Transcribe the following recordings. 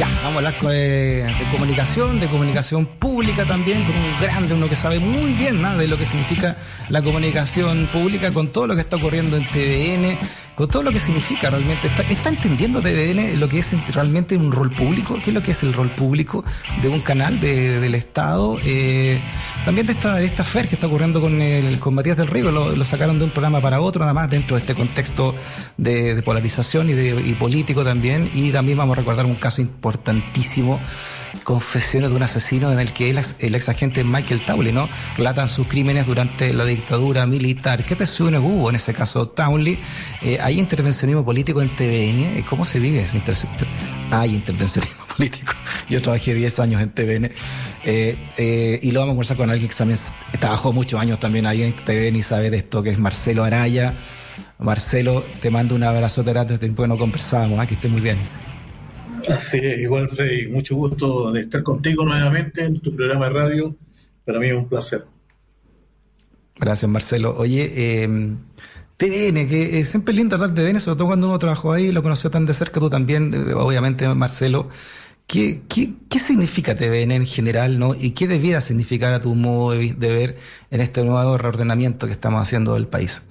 Ya, vamos a hablar de, comunicación, de comunicación pública también, con un grande, uno que sabe muy bien de lo que significa la comunicación pública, con todo lo que está ocurriendo en TVN, con todo lo que significa realmente. ¿Está, está entendiendo TVN lo que es realmente un rol público? ¿Qué es lo que es el rol público de un canal del Estado? Eh, también de esta, de esta FER que está ocurriendo con, el, con Matías del Río, lo, sacaron de un programa para otro, nada más dentro de este contexto de, polarización y, de, y político también. Y también vamos a recordar un caso importantísimo confesiones de un asesino en el que el, ex agente Michael Townley ¿no? relata sus crímenes durante la dictadura militar. ¿Qué presiones hubo en ese caso Townley? Eh, ¿Hay intervencionismo político en TVN? Eh, ¿Cómo se vive ese intervencionismo? Hay intervencionismo político. Yo trabajé 10 años en TVN eh, y lo vamos a conversar con alguien que también trabajó muchos años también ahí en TVN y sabe de esto, que es Marcelo Araya. Marcelo, te mando un abrazo desde tiempo que no conversábamos, que esté muy bien. Así igual Freddy, mucho gusto de estar contigo nuevamente en tu programa de radio. Para mí es un placer. Gracias, Marcelo. Oye, eh, TVN, que siempre es lindo hablar de TVN, sobre todo cuando uno trabajó ahí, lo conoció tan de cerca, tú también, obviamente, Marcelo. ¿Qué, qué, qué significa TVN en general, no? ¿Y qué debiera significar a tu modo de ver en este nuevo reordenamiento que estamos haciendo del país?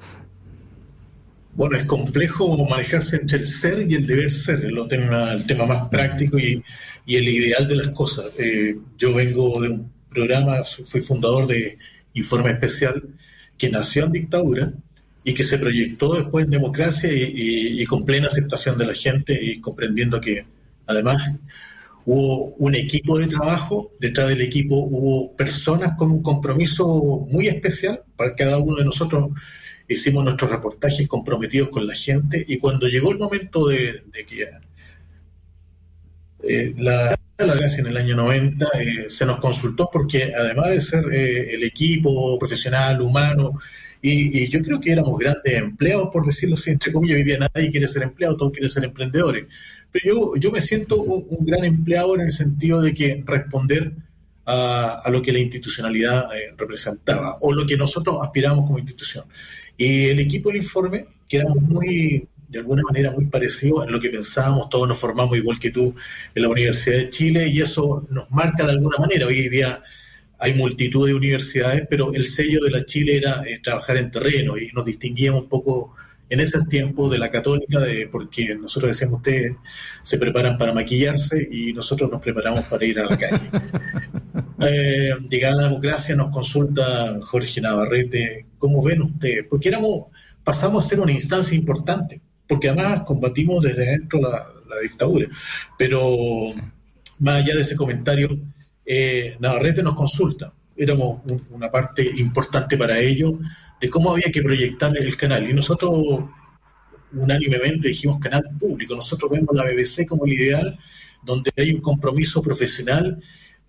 Bueno, es complejo manejarse entre el ser y el deber ser, el tema, el tema más práctico y, el ideal de las cosas. Eh, yo vengo de un programa, fui fundador de Informe Especial, que nació en dictadura y que se proyectó después en democracia y, con plena aceptación de la gente y comprendiendo que además hubo un equipo de trabajo, detrás del equipo hubo personas con un compromiso muy especial para cada uno de nosotros hicimos nuestros reportajes comprometidos con la gente y cuando llegó el momento de, que eh, la, gracia en el año 90 eh, se nos consultó porque además de ser eh, el equipo profesional, humano, y, yo creo que éramos grandes empleados, por decirlo así, entre comillas, hoy día nadie quiere ser empleado, todos quieren ser emprendedores. Pero yo, yo me siento un, gran empleado en el sentido de que responder a, a lo que la institucionalidad representaba o lo que nosotros aspiramos como institución. Y el equipo del informe, que éramos muy, de alguna manera, muy parecidos en lo que pensábamos, todos nos formamos igual que tú en la Universidad de Chile y eso nos marca de alguna manera. Hoy día hay multitud de universidades, pero el sello de la Chile era eh, trabajar en terreno y nos distinguíamos un poco en ese tiempo de la católica, de, porque nosotros decíamos, ustedes se preparan para maquillarse y nosotros nos preparamos para ir a la calle. eh, llegada la democracia nos consulta Jorge Navarrete, ¿cómo ven ustedes? Porque éramos, pasamos a ser una instancia importante, porque además combatimos desde dentro la, dictadura. Pero más allá de ese comentario, eh, Navarrete nos consulta, éramos una parte importante para ellos de cómo había que proyectar el canal. Y nosotros unánimemente dijimos canal público. Nosotros vemos la BBC como el ideal, donde hay un compromiso profesional,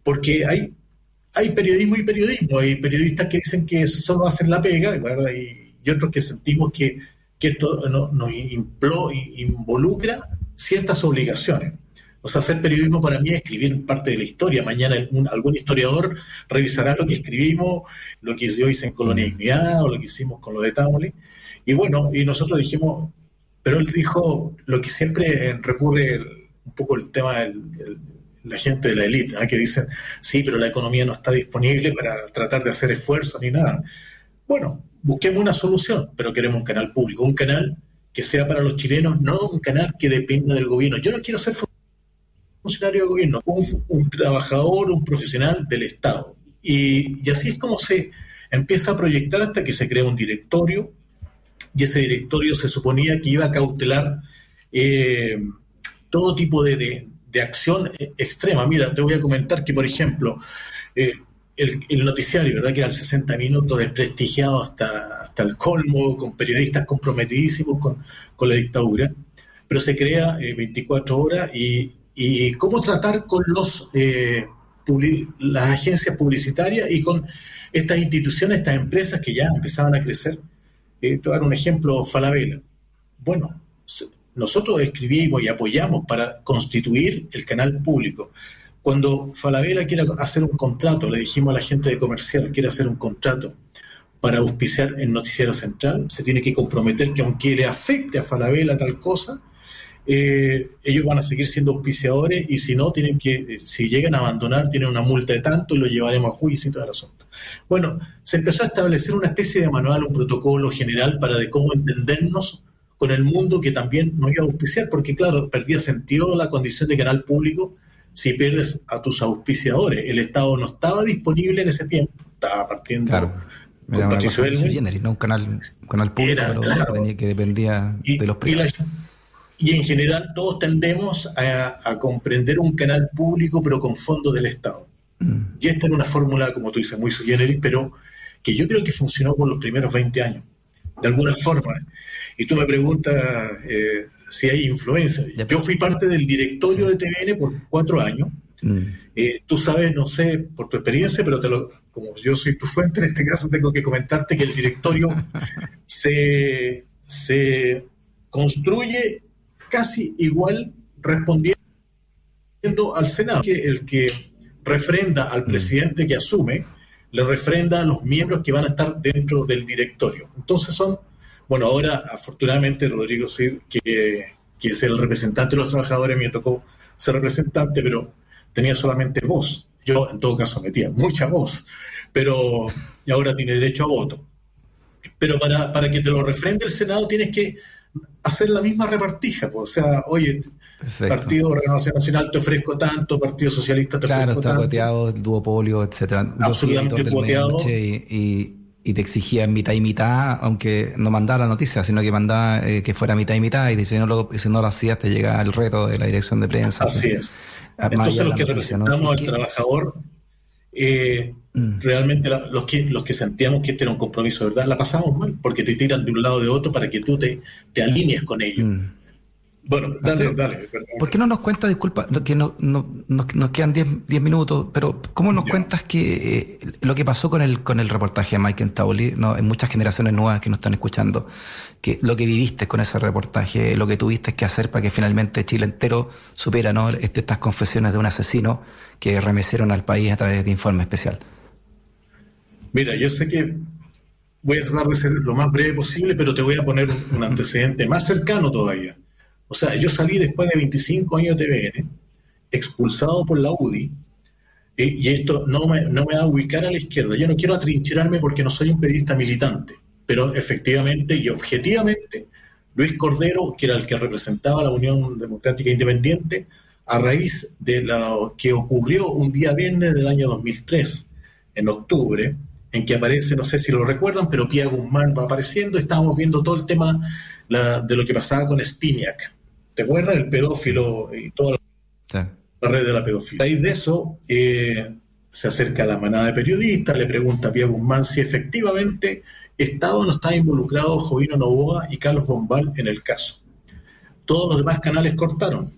porque hay, hay periodismo y periodismo. Hay periodistas que dicen que solo hacen la pega, ¿verdad? Y, y otros que sentimos que, esto nos involucra ciertas obligaciones. O sea, hacer periodismo para mí es escribir parte de la historia. Mañana algún historiador revisará lo que escribimos, lo que yo en Colonia Dignidad o lo que hicimos con lo de Taule. Y bueno, y nosotros dijimos, pero él dijo lo que siempre recurre un poco el tema de la gente de la élite, que dicen, sí, pero la economía no está disponible para tratar de hacer esfuerzos ni nada. Bueno, busquemos una solución, pero queremos un canal público, un canal que sea para los chilenos, no un canal que dependa del gobierno. Yo no quiero ser funcionario de gobierno, un, trabajador, un profesional del Estado. Y, así es como se empieza a proyectar hasta que se crea un directorio, y ese directorio se suponía que iba a cautelar eh, todo tipo de, acción extrema. Mira, te voy a comentar que, por ejemplo, eh, el, noticiario, ¿verdad? Que eran 60 minutos desprestigiado hasta, hasta el colmo, con periodistas comprometidísimos con, con la dictadura, pero se crea 24 eh, horas y, y cómo tratar con los, eh, las agencias publicitarias y con estas instituciones, estas empresas que ya empezaban a crecer. Te voy a dar un ejemplo, Falabella. Bueno, nosotros escribimos y apoyamos para constituir el canal público. Cuando Falabella quiere hacer un contrato, le dijimos a la gente de comercial, quiere hacer un contrato para auspiciar el noticiero central, se tiene que comprometer que aunque le afecte a Falabella tal cosa, eh, ellos van a seguir siendo auspiciadores y si no, tienen que, si llegan a abandonar, tienen una multa de tanto y lo llevaremos a juicio y todo el asunto. Bueno, se empezó a establecer una especie de manual, un protocolo general para de cómo entendernos con el mundo que también nos iba a auspiciar, porque claro, perdía sentido la condición de canal público si pierdes a tus auspiciadores. El Estado no estaba disponible en ese tiempo, estaba partiendo claro. con Patricio no un canal, canal público que dependía de los privados. Y, en general todos tendemos a, comprender un canal público pero con fondos del Estado. Mm. Y esta era una fórmula, como tú dices, muy sui generis, pero que yo creo que funcionó por los primeros 20 años, de alguna forma. Y tú me preguntas eh, si hay influencia. Yo fui parte del directorio de TVN por cuatro años. Mm. Eh, tú sabes, no sé, por tu experiencia, pero te lo, como yo soy tu fuente, en este caso tengo que comentarte que el directorio se, se construye casi igual respondiendo al Senado, que el que refrenda al mm. presidente que asume, le refrenda a los miembros que van a estar dentro del directorio. Entonces son bueno, ahora afortunadamente Rodrigo Cid, que, es el representante de los trabajadores, me tocó ser representante, pero tenía solamente voz. Yo en todo caso metía mucha voz, pero ahora tiene derecho a voto. Pero para, para que te lo refrende el Senado tienes que hacer la misma repartija. Pues, o sea, oye, Partido Renovación Nacional te ofrezco tanto, Partido Socialista te ofrezco tanto. Claro, está coteado, el duopolio, etcétera. Absolutamente coteado. y, y te exigía mitad y mitad, aunque no mandaba la noticia, sino que mandaba eh, que fuera mitad y mitad, y si no lo, si no lo hacías te llega el reto de la dirección de prensa. Así es. Entonces los que representamos al trabajador, eh, mm. realmente los que los que sentíamos que este era un compromiso, ¿verdad? La pasamos mal, porque te tiran de un lado de otro para que tú te, te alinees con ellos. Mm. Bueno, dale, dale. ¿Por qué no nos cuentas, disculpa, que no, nos quedan 10 minutos, pero ¿cómo nos cuentas que eh, lo que pasó con el con el reportaje de Mike Tauli, no, hay muchas generaciones nuevas que nos están escuchando, que lo que viviste con ese reportaje, lo que tuviste que hacer para que finalmente Chile entero supera ¿no? Este, estas confesiones de un asesino que remecieron al país a través de informe especial? Mira, yo sé que voy a tratar de ser lo más breve posible, pero te voy a poner un antecedente más cercano todavía. O sea, yo salí después de 25 años de TVN, expulsado por la UDI, y esto no me, no me va a ubicar a la izquierda. Yo no quiero atrincherarme porque no soy un periodista militante, pero efectivamente y objetivamente, Luis Cordero, que era el que representaba la Unión Democrática Independiente, a raíz de lo que ocurrió un día viernes del año 2003, en octubre, en que aparece, no sé si lo recuerdan, pero Pia Guzmán va apareciendo, estábamos viendo todo el tema de lo que pasaba con Spiniak. ¿Te acuerdas? El pedófilo y toda la, red de la pedofilia. A raíz de eso, eh, se acerca a la manada de periodistas, le pregunta a Pia Guzmán si efectivamente estaba o no estaba involucrado Jovino Novoa y Carlos Bombal en el caso. Todos los demás canales cortaron.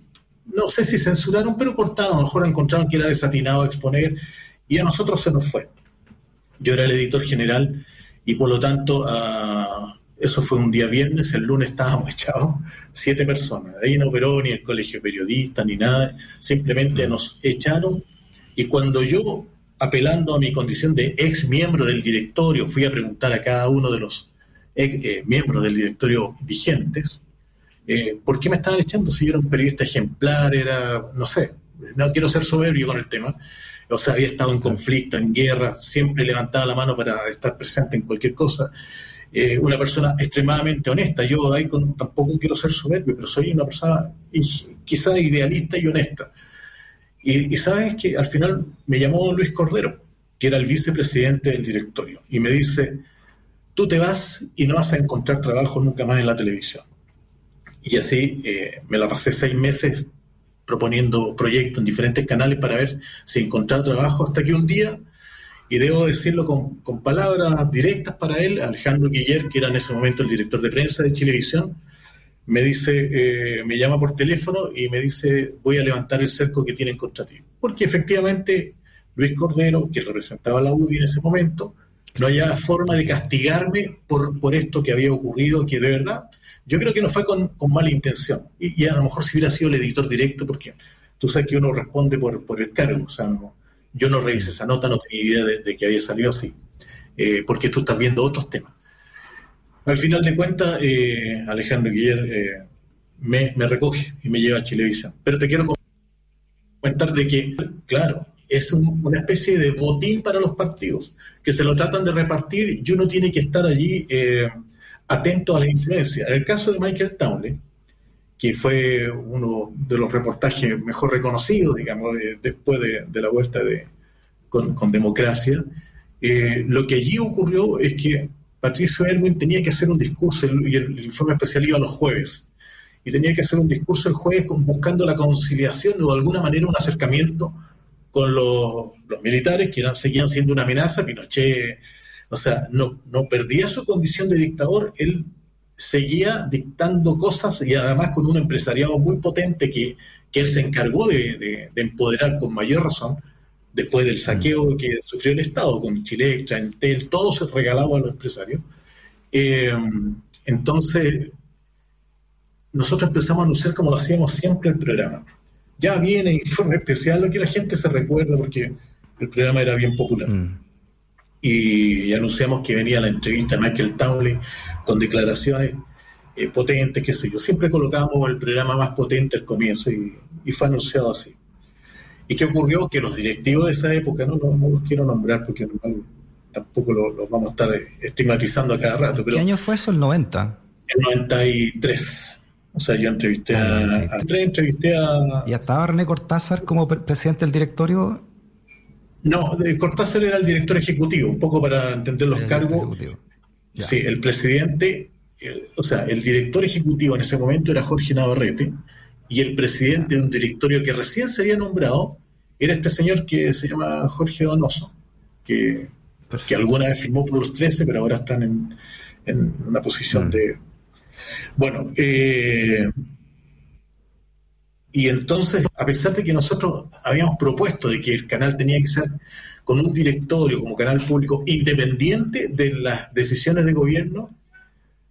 No sé si censuraron, pero cortaron. A lo mejor encontraron que era desatinado exponer y a nosotros se nos fue. Yo era el editor general y por lo tanto a, eso fue un día viernes, el lunes estábamos echados siete personas. Ahí no operó ni el colegio periodista ni nada, simplemente nos echaron. Y cuando yo, apelando a mi condición de ex miembro del directorio, fui a preguntar a cada uno de los eh, miembros del directorio vigentes, eh, ¿por qué me estaban echando si yo era un periodista ejemplar, era, no sé, no quiero ser soberbio con el tema, o sea, había estado en conflicto, en guerra, siempre levantaba la mano para estar presente en cualquier cosa. Eh, una persona extremadamente honesta. Yo ahí tampoco quiero ser soberbio, pero soy una persona quizás idealista y honesta. Y, sabes que al final me llamó Luis Cordero, que era el vicepresidente del directorio, y me dice, tú te vas y no vas a encontrar trabajo nunca más en la televisión. Y así eh, me la pasé seis meses proponiendo proyectos en diferentes canales para ver si encontraba trabajo, hasta que un día y debo decirlo con, palabras directas para él, Alejandro Guiller, que era en ese momento el director de prensa de Chilevisión, me dice, eh, me llama por teléfono y me dice, voy a levantar el cerco que tienen contra ti. Porque efectivamente Luis Cordero, que representaba la UDI en ese momento, no haya forma de castigarme por, por esto que había ocurrido, que de verdad, yo creo que no fue con, mala intención. Y, a lo mejor si hubiera sido el editor directo, porque tú sabes que uno responde por, por el cargo, o sea, no, yo no revisé esa nota, no tenía idea de, que había salido así, eh, porque tú estás viendo otros temas. Al final de cuentas, eh, Alejandro Guiller eh, me, recoge y me lleva a Chilevisión. Pero te quiero comentar de que, claro, es una especie de botín para los partidos, que se lo tratan de repartir y uno tiene que estar allí eh, atento a la influencia. En el caso de Michael Townley, que fue uno de los reportajes mejor reconocidos, digamos, después de, la vuelta de, con, democracia, eh, lo que allí ocurrió es que Patricio Erwin tenía que hacer un discurso y el, informe especial iba los jueves. Y tenía que hacer un discurso el jueves buscando la conciliación o de alguna manera un acercamiento con los, militares que eran, seguían siendo una amenaza. Pinochet, o sea, no, no perdía su condición de dictador, él seguía dictando cosas y además con un empresariado muy potente que, que él se encargó de, empoderar con mayor razón después del saqueo mm. que sufrió el Estado con Chile, Entel, todo se regalaba a los empresarios. Eh, entonces, nosotros empezamos a anunciar como lo hacíamos siempre el programa. Ya viene informe especial, lo que la gente se recuerda porque el programa era bien popular. Mm. Y, anunciamos que venía la entrevista a Michael Townley con declaraciones eh, potentes, qué sé yo. Siempre colocamos el programa más potente al comienzo y, fue anunciado así. ¿Y qué ocurrió? Que los directivos de esa época, no, no, los quiero nombrar porque tampoco los, vamos a estar estigmatizando a cada rato. Pero ¿Qué año fue eso? ¿El 90? El 93. O sea, yo entrevisté a, ah, entrevisté a... ¿Y estaba René Cortázar como presidente del directorio? No, Cortázar era el director ejecutivo, un poco para entender los cargos. Sí, el presidente, o sea, el director ejecutivo en ese momento era Jorge Navarrete y el presidente de un directorio que recién se había nombrado era este señor que se llama Jorge Donoso, que, que alguna vez firmó por los 13, pero ahora están en, en una posición mm. de... Bueno, eh, y entonces, a pesar de que nosotros habíamos propuesto de que el canal tenía que ser con un directorio como canal público independiente de las decisiones de gobierno.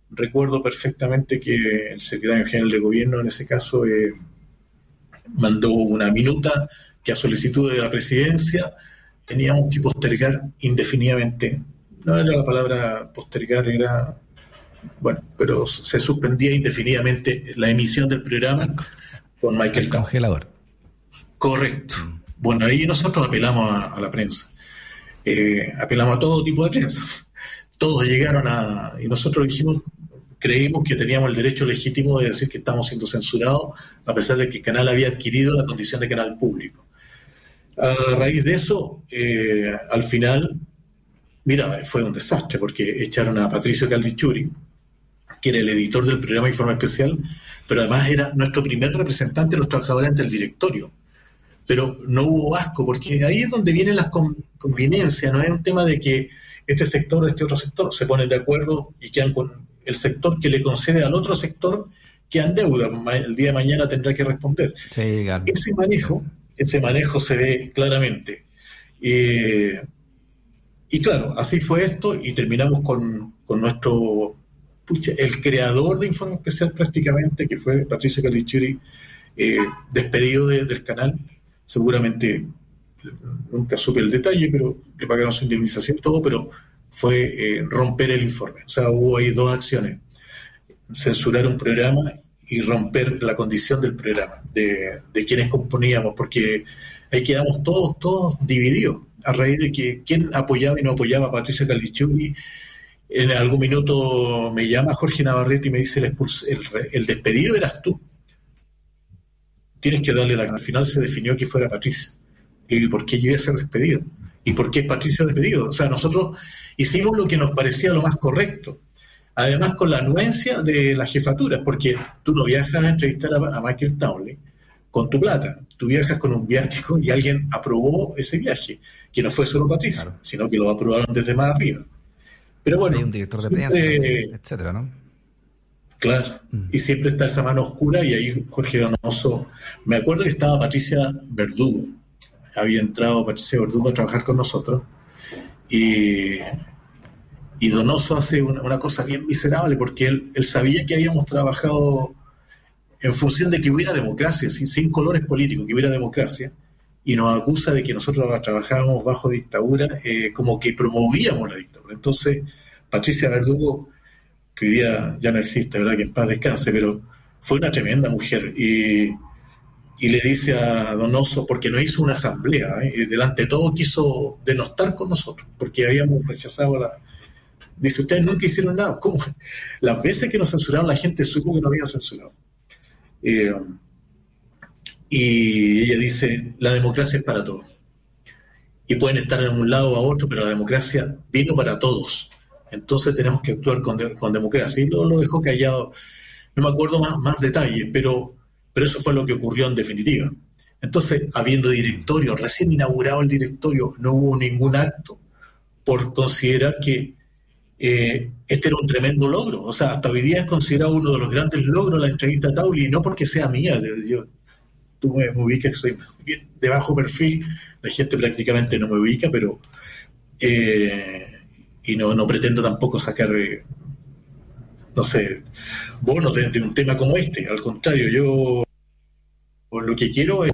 Recuerdo perfectamente que el secretario general de gobierno en ese caso eh, mandó una minuta que a solicitud de la presidencia teníamos que postergar indefinidamente. No era la palabra postergar, era, bueno, pero se suspendía indefinidamente la emisión del programa con Michael. El congelador. Correcto. Bueno, ahí nosotros apelamos a, la prensa, eh, apelamos a todo tipo de prensa. Todos llegaron a... y nosotros dijimos, creímos que teníamos el derecho legítimo de decir que estamos siendo censurados, a pesar de que el canal había adquirido la condición de canal público. A raíz de eso, eh, al final, mira, fue un desastre, porque echaron a Patricio Caldichuri, que era el editor del programa Informe Especial, pero además era nuestro primer representante de los trabajadores ante el directorio pero no hubo asco, porque ahí es donde vienen las conveniencias, no es un tema de que este sector, este otro sector se ponen de acuerdo y quedan con el sector que le concede al otro sector que en deuda, el día de mañana tendrá que responder. Ese manejo, ese manejo se ve claramente. Eh, y claro, así fue esto y terminamos con, nuestro, el creador de Informe Especial prácticamente, que fue Patricio Calichuri, eh, despedido del canal seguramente nunca supe el detalle, pero le pagaron su indemnización y todo, pero fue eh, romper el informe. O sea, hubo ahí dos acciones. Censurar un programa y romper la condición del programa, de, quienes componíamos, porque ahí quedamos todos, todos divididos, a raíz de que quién apoyaba y no apoyaba a Patricia Calichugui. En algún minuto me llama Jorge Navarrete y me dice, el, el despedido eras tú tienes que darle la... Al final se definió que fuera Patricia. ¿Y por qué yo iba a ser despedido? ¿Y por qué Patricia despedido? O sea, nosotros hicimos lo que nos parecía lo más correcto. Además, con la anuencia de las jefaturas, porque tú no viajas a entrevistar a, Michael Townley con tu plata, tú viajas con un viático y alguien aprobó ese viaje, que no fue solo Patricia, sino que lo aprobaron desde más arriba. Pero bueno, Hay un director de prensa, etcétera, ¿no? Claro, mm. y siempre está esa mano oscura y ahí Jorge Donoso, me acuerdo que estaba Patricia Verdugo, había entrado Patricia Verdugo a trabajar con nosotros y, y Donoso hace una, cosa bien miserable porque él, él, sabía que habíamos trabajado en función de que hubiera democracia, sin, sin colores políticos, que hubiera democracia, y nos acusa de que nosotros trabajábamos bajo dictadura, eh, como que promovíamos la dictadura. Entonces, Patricia Verdugo que hoy día ya no existe, ¿verdad? Que en paz descanse, pero fue una tremenda mujer. Y, le dice a Donoso, porque nos hizo una asamblea, ¿eh? y delante de todo quiso denostar con nosotros, porque habíamos rechazado la... Dice, ustedes nunca hicieron nada. ¿Cómo? Las veces que nos censuraron, la gente supo que no había censurado. Eh, y ella dice, la democracia es para todos. Y pueden estar en un lado o a otro, pero la democracia vino para todos. Entonces tenemos que actuar con, democracia. Y lo, dejó callado. No me acuerdo más, detalles, pero, eso fue lo que ocurrió en definitiva. Entonces, habiendo directorio, recién inaugurado el directorio, no hubo ningún acto por considerar que eh, este era un tremendo logro. O sea, hasta hoy día es considerado uno de los grandes logros la entrevista a Tauli, no porque sea mía. Yo, tú me, ubicas, soy de bajo perfil, la gente prácticamente no me ubica, pero... Eh, y no, no, pretendo tampoco sacar, eh, no sé, bonos de, un tema como este. Al contrario, yo lo que quiero es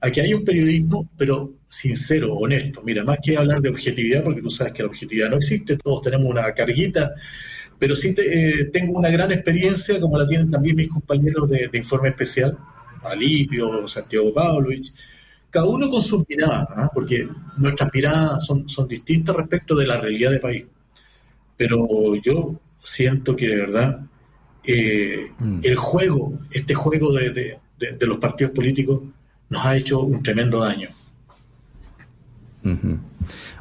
a que haya un periodismo, pero sincero, honesto. Mira, más que hablar de objetividad, porque tú sabes que la objetividad no existe, todos tenemos una carguita, pero sí eh, tengo una gran experiencia, como la tienen también mis compañeros de, de Informe Especial, Alipio, Santiago Pavlovich, cada uno con sus miradas, ¿ah? porque nuestras miradas son, son distintas respecto de la realidad del país. Pero yo siento que de verdad eh, mm. el juego, este juego de, los partidos políticos, nos ha hecho un tremendo daño.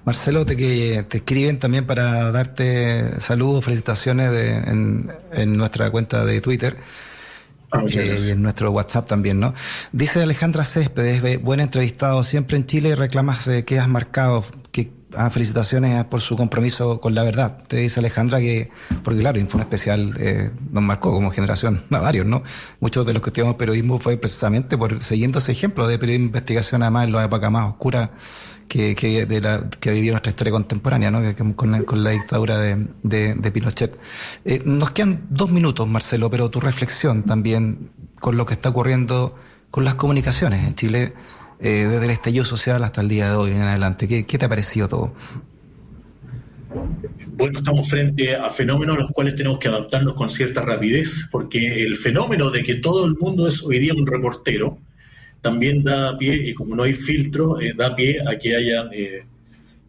Marcelo, te, que te escriben también para darte saludos, felicitaciones en, en nuestra cuenta de Twitter. Ah, eh, en nuestro WhatsApp también, ¿no? Dice Alejandra Céspedes, buen entrevistado siempre en Chile, reclamas que has marcado, que ah, felicitaciones por su compromiso con la verdad. Te dice Alejandra que, porque claro, Info Especial eh, nos marcó como generación a varios, ¿no? Muchos de los que estudiamos periodismo fue precisamente por siguiendo ese ejemplo de periodismo de investigación, además en la época más oscura que, de la, que vivió nuestra historia contemporánea, ¿no? con, la, dictadura de, de, Pinochet. Eh, nos quedan dos minutos, Marcelo, pero tu reflexión también con lo que está ocurriendo con las comunicaciones en Chile, eh, desde el estallido social hasta el día de hoy en adelante. ¿Qué, qué te ha parecido todo? Bueno, estamos frente a fenómenos a los cuales tenemos que adaptarnos con cierta rapidez, porque el fenómeno de que todo el mundo es hoy día un reportero, también da pie, y como no hay filtro, eh, da pie a que haya eh,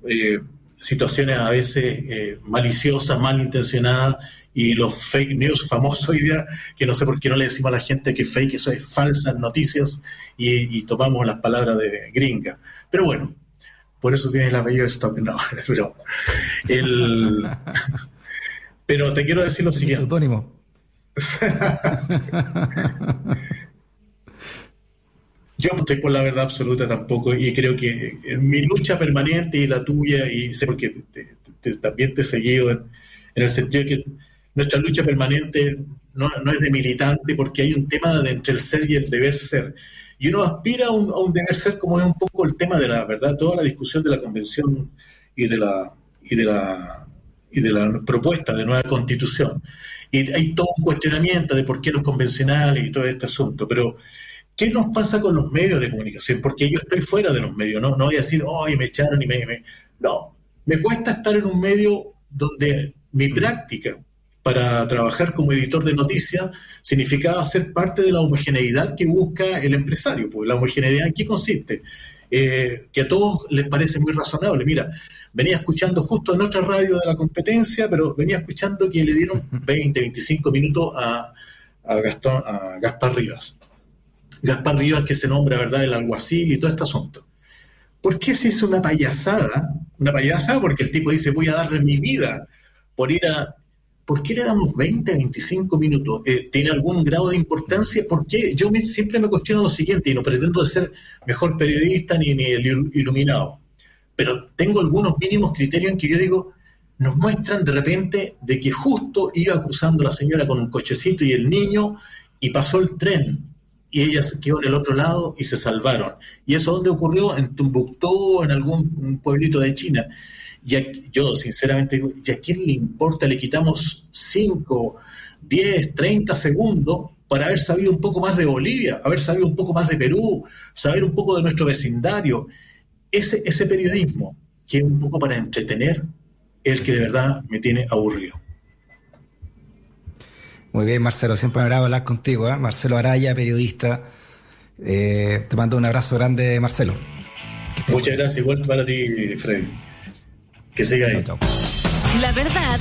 eh, situaciones a veces maliciosas, malintencionadas, y los fake news famosos hoy día, que no sé por qué no le decimos a la gente que fake, eso es falsas noticias, y, tomamos las palabras de gringa. Pero bueno, por eso tiene el apellido de Stock, no, pero, el, pero te quiero decir lo siguiente. Yo no estoy por la verdad absoluta tampoco y creo que en mi lucha permanente y la tuya, y sé porque también te he seguido en, el sentido de que nuestra lucha permanente no, es de militante porque hay un tema de entre el ser y el deber ser. Y uno aspira a un, deber ser como es un poco el tema de la verdad, toda la discusión de la convención y de la, y de la, y de la propuesta de nueva constitución. Y hay todo un cuestionamiento de por qué los convencionales y todo este asunto, pero ¿Qué nos pasa con los medios de comunicación? Porque yo estoy fuera de los medios, no, no voy a decir, hoy me echaron y me, No, me cuesta estar en un medio donde mi práctica para trabajar como editor de noticias significaba ser parte de la homogeneidad que busca el empresario. Pues la homogeneidad en qué consiste? Eh, que a todos les parece muy razonable. Mira, venía escuchando justo en otra radio de la competencia, pero venía escuchando que le dieron 20, 25 minutos a, a, Gastón, a Gaspar Rivas. Gaspar Rivas que se nombra, ¿verdad?, el alguacil y todo este asunto. ¿Por qué se hizo una payasada? Una payasada porque el tipo dice, voy a darle mi vida por ir a... ¿Por qué le damos 20, 25 minutos? Eh, ¿Tiene algún grado de importancia? ¿Por qué? Yo siempre me cuestiono lo siguiente, y no pretendo ser mejor periodista ni, ni iluminado, pero tengo algunos mínimos criterios en que yo digo, nos muestran de repente de que justo iba cruzando la señora con un cochecito y el niño y pasó el tren y ella se quedó en el otro lado y se salvaron. ¿Y eso dónde ocurrió? En Tumbuctú, en algún pueblito de China. Y yo sinceramente digo, ¿y a quién le importa? Le quitamos 5, 10, 30 segundos para haber sabido un poco más de Bolivia, haber sabido un poco más de Perú, saber un poco de nuestro vecindario. Ese, ese periodismo, que es un poco para entretener, es el que de verdad me tiene aburrido. Muy bien, Marcelo, siempre me agrada hablar contigo. ¿eh? Marcelo Araya, periodista. Eh, te mando un abrazo grande, Marcelo. Muchas gracias, igual para ti, Freddy. Que siga ahí. La verdad